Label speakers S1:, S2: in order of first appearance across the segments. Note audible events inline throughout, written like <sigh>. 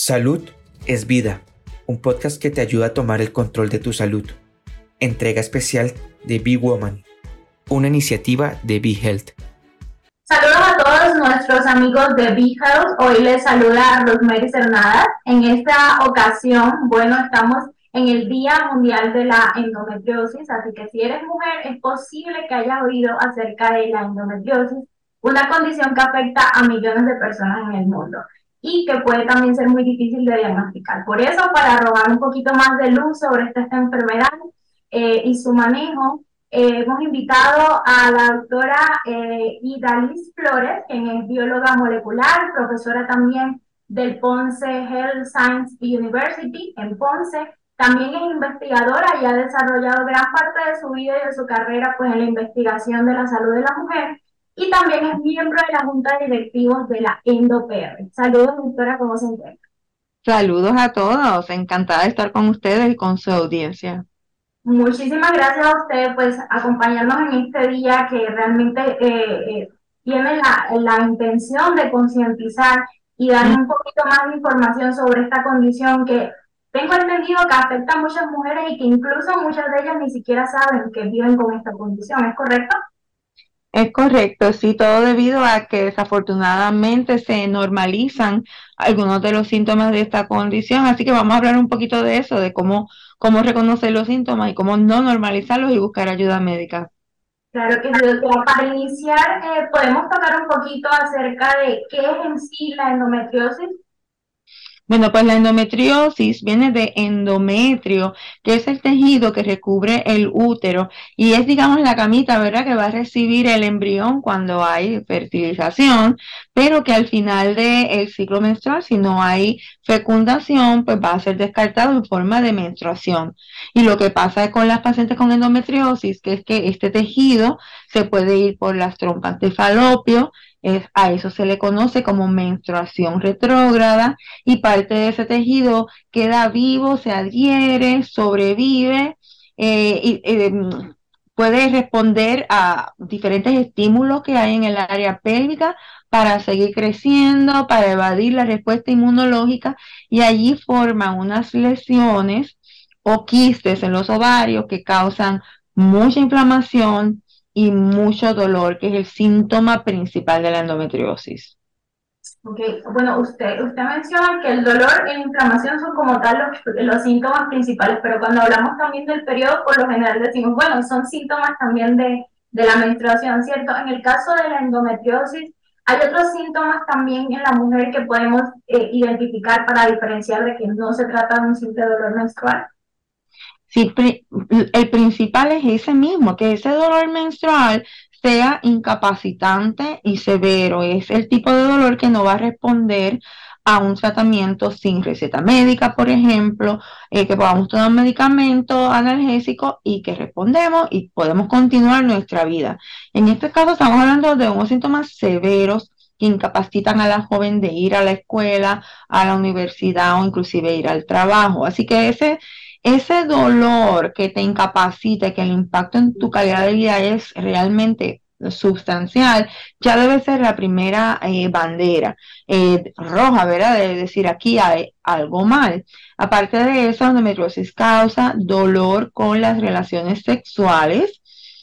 S1: Salud es vida, un podcast que te ayuda a tomar el control de tu salud. Entrega especial de Be Woman, una iniciativa de Be Health.
S2: Saludos a todos nuestros amigos de Be Health. Hoy les saluda Rosemary Cernadas. En esta ocasión, bueno, estamos en el Día Mundial de la Endometriosis, así que si eres mujer es posible que hayas oído acerca de la endometriosis, una condición que afecta a millones de personas en el mundo y que puede también ser muy difícil de diagnosticar. Por eso, para arrojar un poquito más de luz sobre esta, enfermedad eh, y su manejo, eh, hemos invitado a la doctora eh, Idalis Flores, quien es bióloga molecular, profesora también del Ponce Health Science University en Ponce. También es investigadora y ha desarrollado gran parte de su vida y de su carrera pues, en la investigación de la salud de la mujer y también es miembro de la Junta de Directivos de la EndoPR. Saludos, doctora, ¿cómo se encuentra?
S3: Saludos a todos, encantada de estar con ustedes y con su audiencia.
S2: Muchísimas gracias a usted, pues, acompañarnos en este día que realmente eh, eh, tiene la, la, intención de concientizar y dar un poquito más de información sobre esta condición que tengo entendido que afecta a muchas mujeres y que incluso muchas de ellas ni siquiera saben que viven con esta condición, ¿es correcto?
S3: Es correcto, sí, todo debido a que desafortunadamente se normalizan algunos de los síntomas de esta condición, así que vamos a hablar un poquito de eso, de cómo, cómo reconocer los síntomas y cómo no normalizarlos y buscar ayuda médica.
S2: Claro que sí, para iniciar eh, podemos tocar un poquito acerca de qué es en sí la endometriosis.
S3: Bueno, pues la endometriosis viene de endometrio, que es el tejido que recubre el útero y es, digamos, la camita, ¿verdad?, que va a recibir el embrión cuando hay fertilización, pero que al final del ciclo menstrual, si no hay fecundación, pues va a ser descartado en forma de menstruación. Y lo que pasa con las pacientes con endometriosis, que es que este tejido se puede ir por las trompas de falopio, a eso se le conoce como menstruación retrógrada y parte de ese tejido queda vivo, se adhiere, sobrevive eh, y eh, puede responder a diferentes estímulos que hay en el área pélvica para seguir creciendo, para evadir la respuesta inmunológica y allí forman unas lesiones o quistes en los ovarios que causan mucha inflamación, y mucho dolor, que es el síntoma principal de la endometriosis.
S2: Ok, bueno, usted, usted menciona que el dolor y la inflamación son como tal los, los, síntomas principales, pero cuando hablamos también del periodo, por lo general decimos, bueno, son síntomas también de, de la menstruación, ¿cierto? En el caso de la endometriosis, hay otros síntomas también en la mujer que podemos eh, identificar para diferenciar de que no se trata de un simple dolor menstrual.
S3: Sí, el principal es ese mismo, que ese dolor menstrual sea incapacitante y severo. Es el tipo de dolor que no va a responder a un tratamiento sin receta médica, por ejemplo, eh, que podamos tomar medicamento analgésico y que respondemos y podemos continuar nuestra vida. En este caso estamos hablando de unos síntomas severos que incapacitan a la joven de ir a la escuela, a la universidad o inclusive ir al trabajo. Así que ese ese dolor que te incapacita, que el impacto en tu calidad de vida es realmente sustancial, ya debe ser la primera eh, bandera eh, roja, ¿verdad? De decir aquí hay algo mal. Aparte de eso, endometriosis causa dolor con las relaciones sexuales,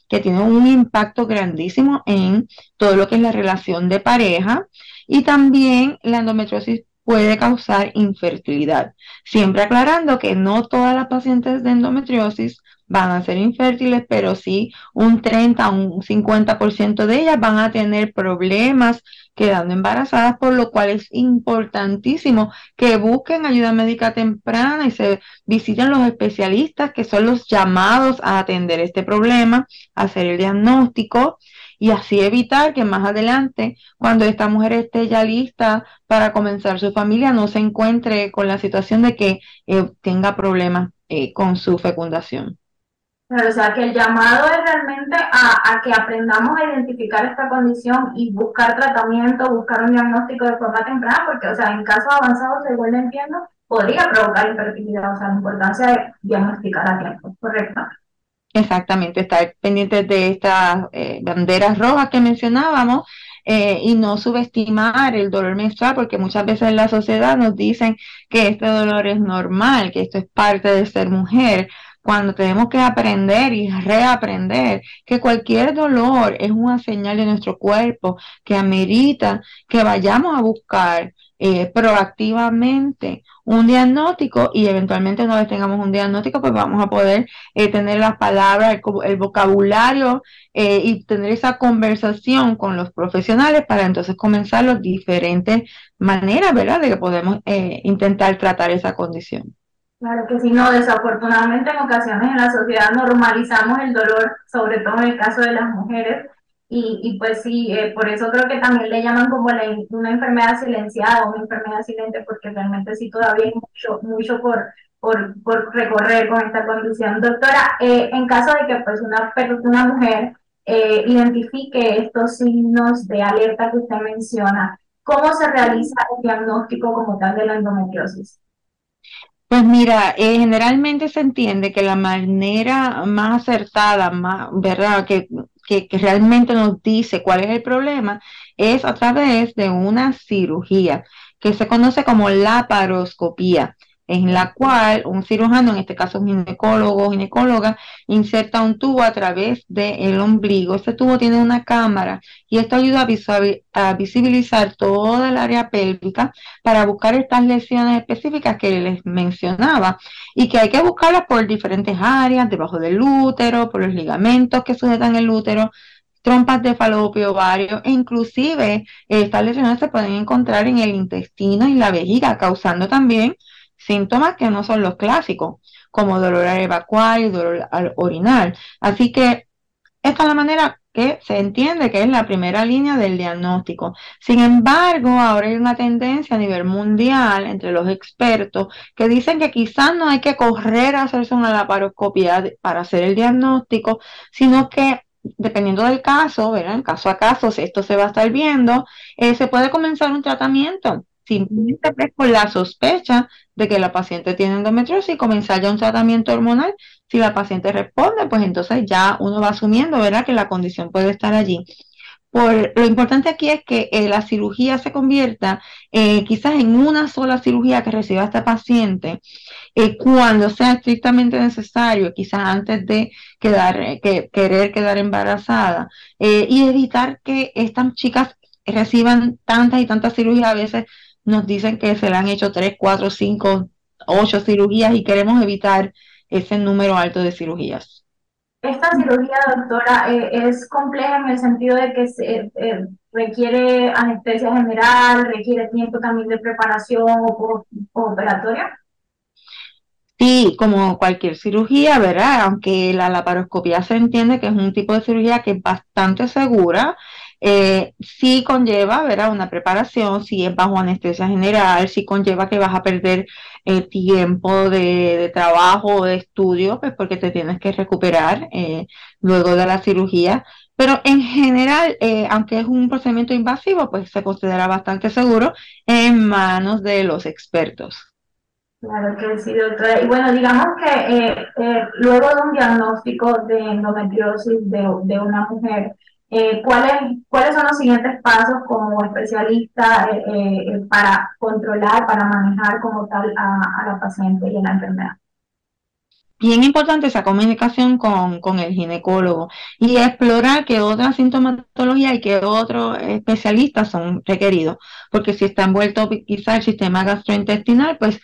S3: que tiene un impacto grandísimo en todo lo que es la relación de pareja. Y también la endometriosis puede causar infertilidad. Siempre aclarando que no todas las pacientes de endometriosis van a ser infértiles, pero sí un 30 o un 50% de ellas van a tener problemas quedando embarazadas, por lo cual es importantísimo que busquen ayuda médica temprana y se visiten los especialistas que son los llamados a atender este problema, hacer el diagnóstico y así evitar que más adelante, cuando esta mujer esté ya lista para comenzar su familia, no se encuentre con la situación de que eh, tenga problemas eh, con su fecundación.
S2: o sea, que el llamado es realmente a, que aprendamos a identificar esta condición y buscar tratamiento, buscar un diagnóstico de forma temprana, porque, o sea, en casos avanzados, según lo entiendo, podría provocar infertilidad, o sea, la importancia de diagnosticar a tiempo, ¿correcto?
S3: Exactamente, estar pendientes de estas eh, banderas rojas que mencionábamos eh, y no subestimar el dolor menstrual, porque muchas veces en la sociedad nos dicen que este dolor es normal, que esto es parte de ser mujer, cuando tenemos que aprender y reaprender que cualquier dolor es una señal de nuestro cuerpo que amerita que vayamos a buscar eh, proactivamente un diagnóstico y eventualmente una vez tengamos un diagnóstico pues vamos a poder eh, tener las palabras, el, vocabulario eh, y tener esa conversación con los profesionales para entonces comenzar las diferentes maneras, ¿verdad?, de que podemos intentar tratar esa condición.
S2: Claro que sí, no, desafortunadamente en ocasiones en la sociedad normalizamos el dolor, sobre todo en el caso de las mujeres, y, y pues sí, eh, por eso creo que también le llaman como la, una enfermedad silenciada, una enfermedad silente, porque realmente sí todavía hay mucho, mucho por, por, por recorrer con esta condición. Doctora, eh, en caso de que pues una, una mujer eh, identifique estos signos de alerta que usted menciona, ¿cómo se realiza el diagnóstico como tal de la endometriosis?
S3: Pues mira, generalmente se entiende que la manera más acertada, más, ¿verdad? Que que, realmente nos dice cuál es el problema es a través de una cirugía que se conoce como laparoscopía en la cual un cirujano, en este caso un ginecólogo o ginecóloga, inserta un tubo a través del ombligo. Este tubo tiene una cámara y esto ayuda a, visibilizar toda el área pélvica para buscar estas lesiones específicas que les mencionaba y que hay que buscarlas por diferentes áreas, debajo del útero, por los ligamentos que sujetan el útero, trompas de falopio, ovario, e inclusive estas lesiones se pueden encontrar en el intestino y la vejiga, causando también síntomas que no son los clásicos, como dolor al evacuar y dolor al orinar. Así que esta es la manera que se entiende que es la primera línea del diagnóstico. Sin embargo, ahora hay una tendencia a nivel mundial entre los expertos que dicen que quizás no hay que correr a hacerse una laparoscopia para hacer el diagnóstico, sino que dependiendo del caso, ¿verdad? En caso a caso, si esto se va a estar viendo, eh, se puede comenzar un tratamiento simplemente con la sospecha de que la paciente tiene endometriosis y comenzar ya un tratamiento hormonal. Si la paciente responde, pues entonces ya uno va asumiendo, ¿verdad?, que la condición puede estar allí. Por, lo importante aquí es que eh, la cirugía se convierta eh, quizás en una sola cirugía que reciba esta paciente eh, cuando sea estrictamente necesario, quizás antes de quedar, que, querer quedar embarazada y evitar que estas chicas reciban tantas y tantas cirugías a veces nos dicen que se le han hecho 3, 4, 5, 8 cirugías y queremos evitar ese número alto de cirugías.
S2: Esta cirugía, doctora, eh, es compleja en el sentido de que se, eh, requiere anestesia general, requiere tiempo también de preparación o, operatoria.
S3: Sí, como cualquier cirugía, ¿verdad? Aunque la laparoscopia se entiende que es un tipo de cirugía que es bastante segura, eh, sí conlleva, ¿verdad? Una preparación, si es bajo anestesia general, sí conlleva que vas a perder eh, tiempo de, trabajo o de estudio, pues porque te tienes que recuperar eh, luego de la cirugía. Pero en general, eh, aunque es un procedimiento invasivo, pues se considera bastante seguro en manos de los expertos.
S2: Claro que sí, doctora. Y bueno, digamos que luego de un diagnóstico de endometriosis de, de una mujer, eh, ¿cuáles, ¿Cuáles son los siguientes pasos como especialista eh, eh, para controlar, para manejar como tal a, la paciente y a la enfermedad?
S3: Bien importante esa comunicación con, con, el ginecólogo y explorar qué otra sintomatología y qué otros especialistas son requeridos, porque si está envuelto quizá el sistema gastrointestinal, pues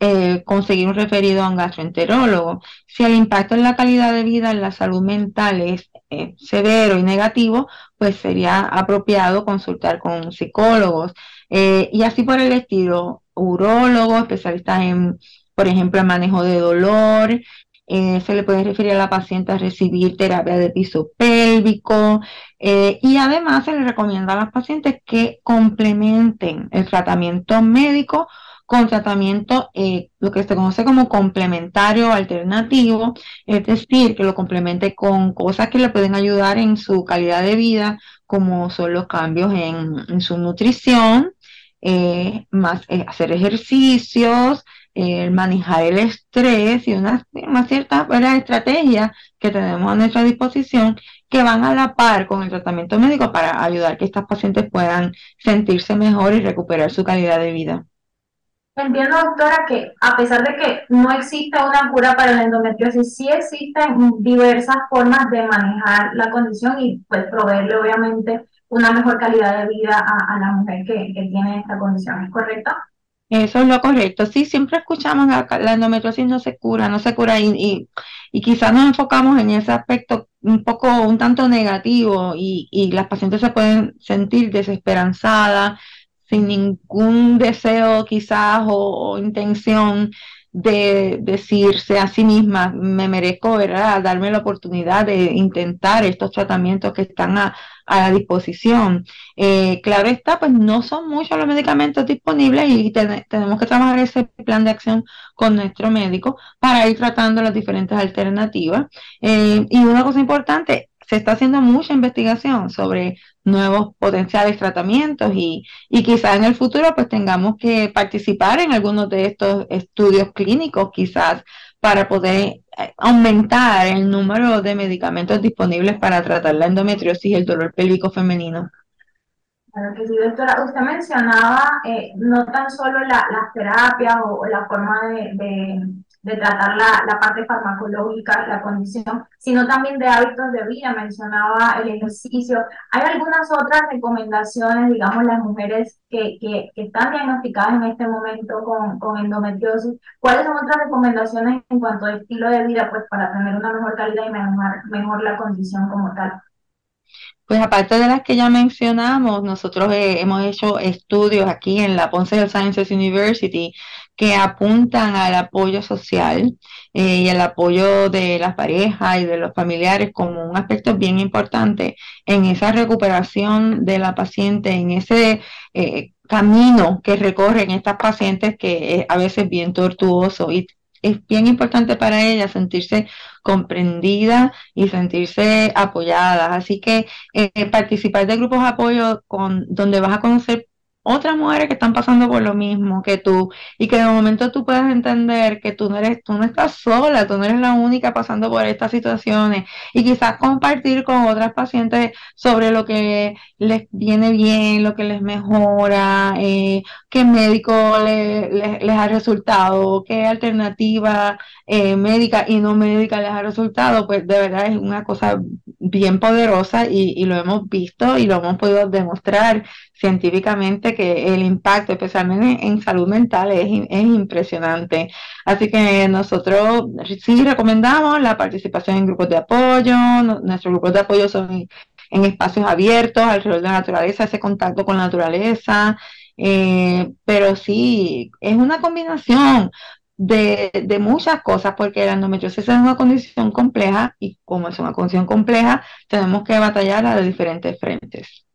S3: eh, conseguir un referido a un gastroenterólogo. Si el impacto en la calidad de vida, en la salud mental es eh, severo y negativo, pues sería apropiado consultar con psicólogos eh, y así por el estilo, urólogos, especialistas en, por ejemplo, manejo de dolor. se le puede referir a la paciente a recibir terapia de piso pélvico y además se le recomienda a las pacientes que complementen el tratamiento médico con tratamiento, eh, lo que se conoce como complementario alternativo, es decir, que lo complemente con cosas que le pueden ayudar en su calidad de vida, como son los cambios en, su nutrición, eh, más eh, hacer ejercicios, manejar el estrés y una, una cierta estrategia que tenemos a nuestra disposición que van a la par con el tratamiento médico para ayudar que estas pacientes puedan sentirse mejor y recuperar su calidad de vida.
S2: Entiendo, doctora, que a pesar de que no existe una cura para la endometriosis, sí existen diversas formas de manejar la condición y pues proveerle obviamente una mejor calidad de vida a, la mujer que, que tiene esta condición, ¿es correcto?
S3: Eso es lo correcto. Sí, siempre escuchamos que la endometriosis no se cura, no se cura y, y, quizás nos enfocamos en ese aspecto un poco, un tanto negativo y, y las pacientes se pueden sentir desesperanzadas, sin ningún deseo quizás o intención de decirse a sí misma, me merezco, ¿verdad?, darme la oportunidad de intentar estos tratamientos que están a, a disposición. Eh, claro está, pues no son muchos los medicamentos disponibles y tenemos que trabajar ese plan de acción con nuestro médico para ir tratando las diferentes alternativas. Eh, y una cosa importante, se está haciendo mucha investigación sobre nuevos potenciales tratamientos y, y quizás en el futuro pues tengamos que participar en algunos de estos estudios clínicos quizás para poder eh, aumentar el número de medicamentos disponibles para tratar la endometriosis y el dolor pélvico femenino.
S2: Claro que sí, doctora. Usted mencionaba eh, no tan solo la, las terapias o, la forma de tratar la, la, parte farmacológica, la condición, sino también de hábitos de vida. Mencionaba el ejercicio. ¿Hay algunas otras recomendaciones, digamos, las mujeres que, que, que están diagnosticadas en este momento con, con, endometriosis? ¿Cuáles son otras recomendaciones en cuanto a estilo de vida, pues para tener una mejor calidad y mejorar mejor la condición como tal?
S3: Pues aparte de las que ya mencionamos, nosotros eh, hemos hecho estudios aquí en la Ponce Health Sciences University que apuntan al apoyo social eh, y al apoyo de las parejas y de los familiares como un aspecto bien importante en esa recuperación de la paciente, en ese eh, camino que recorren estas pacientes que es a veces bien tortuoso y es bien importante para ella sentirse comprendida y sentirse apoyada. Así que eh, participar de grupos de apoyo con, donde vas a conocer otras mujeres que están pasando por lo mismo que tú y que de momento tú puedas entender que tú no eres, tú no estás sola, tú no eres la única pasando por estas situaciones y quizás compartir con otras pacientes sobre lo que les viene bien, lo que les mejora, eh, qué médico les ha resultado, qué alternativa eh, médica y no médica les ha resultado, pues de verdad es una cosa bien poderosa y, y lo hemos visto y lo hemos podido demostrar científicamente que el impacto, especialmente en, salud mental, es, es, impresionante. Así que nosotros sí recomendamos la participación en grupos de apoyo. nuestros grupos de apoyo son en, espacios abiertos, alrededor de la naturaleza, ese contacto con la naturaleza. Eh, pero sí, es una combinación de, de, muchas cosas, porque la endometriosis es una condición compleja y como es una condición compleja, tenemos que batallar a diferentes frentes.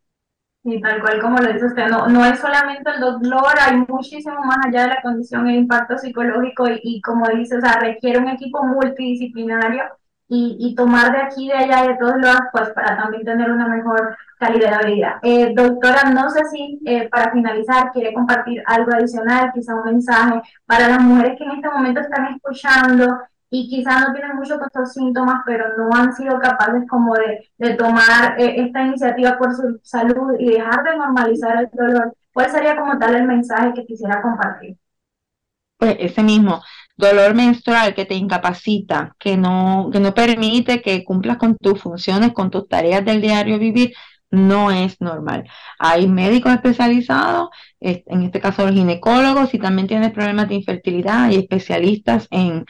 S2: Y tal cual como lo dice usted, no, no es solamente el dolor, hay muchísimo más allá de la condición, el impacto psicológico y, como dice, o sea, requiere un equipo multidisciplinario y, y, tomar de aquí, de allá, de todos lados, pues para también tener una mejor calidad de vida. Eh, doctora, no sé si eh, para finalizar quiere compartir algo adicional, quizá un mensaje para las mujeres que en este momento están escuchando y quizás no tienen mucho con estos síntomas, pero no han sido capaces como de, de tomar eh, esta iniciativa por su salud y dejar de normalizar el dolor, ¿cuál sería como tal el mensaje que quisiera compartir?
S3: Pues ese mismo, dolor menstrual que te incapacita, que no, que no permite que cumplas con tus funciones, con tus tareas del diario vivir, no es normal. Hay médicos especializados, en este caso los ginecólogos, si también tienes problemas de infertilidad, hay especialistas en,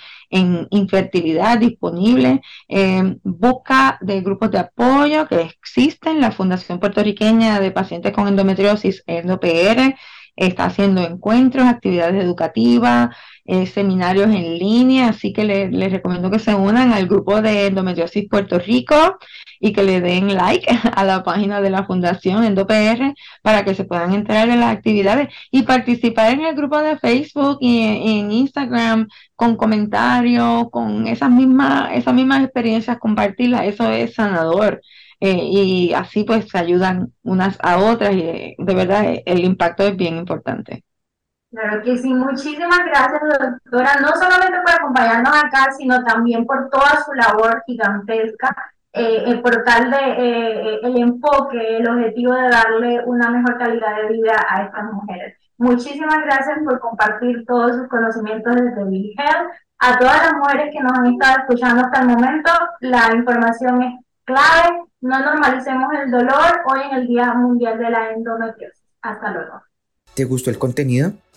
S3: infertilidad disponibles. Eh, busca de grupos de apoyo que existen, la Fundación Puertorriqueña de Pacientes con Endometriosis, EndoPR, está haciendo encuentros, actividades educativas, eh, seminarios en línea, así que les recomiendo que se unan al grupo de Endometriosis Puerto Rico y que le den like <laughs> a la página de la Fundación EndoPR para que se puedan enterar de las actividades y participar en el grupo de Facebook y en, Instagram con comentarios, con esas mismas, esas mismas experiencias, compartirlas, eso es sanador. Eh, y así pues se ayudan unas a otras y de, verdad el impacto es bien importante.
S2: Claro que sí, muchísimas gracias doctora, no solamente por acompañarnos acá, sino también por toda su labor gigantesca, eh, por tal de eh, el enfoque, el objetivo de darle una mejor calidad de vida a estas mujeres. Muchísimas gracias por compartir todos sus conocimientos desde Big Health. A todas las mujeres que nos han estado escuchando hasta el momento, la información es clave. No normalicemos el dolor hoy en el Día Mundial de la Endometriosis. Hasta luego.
S1: ¿Te gustó el contenido?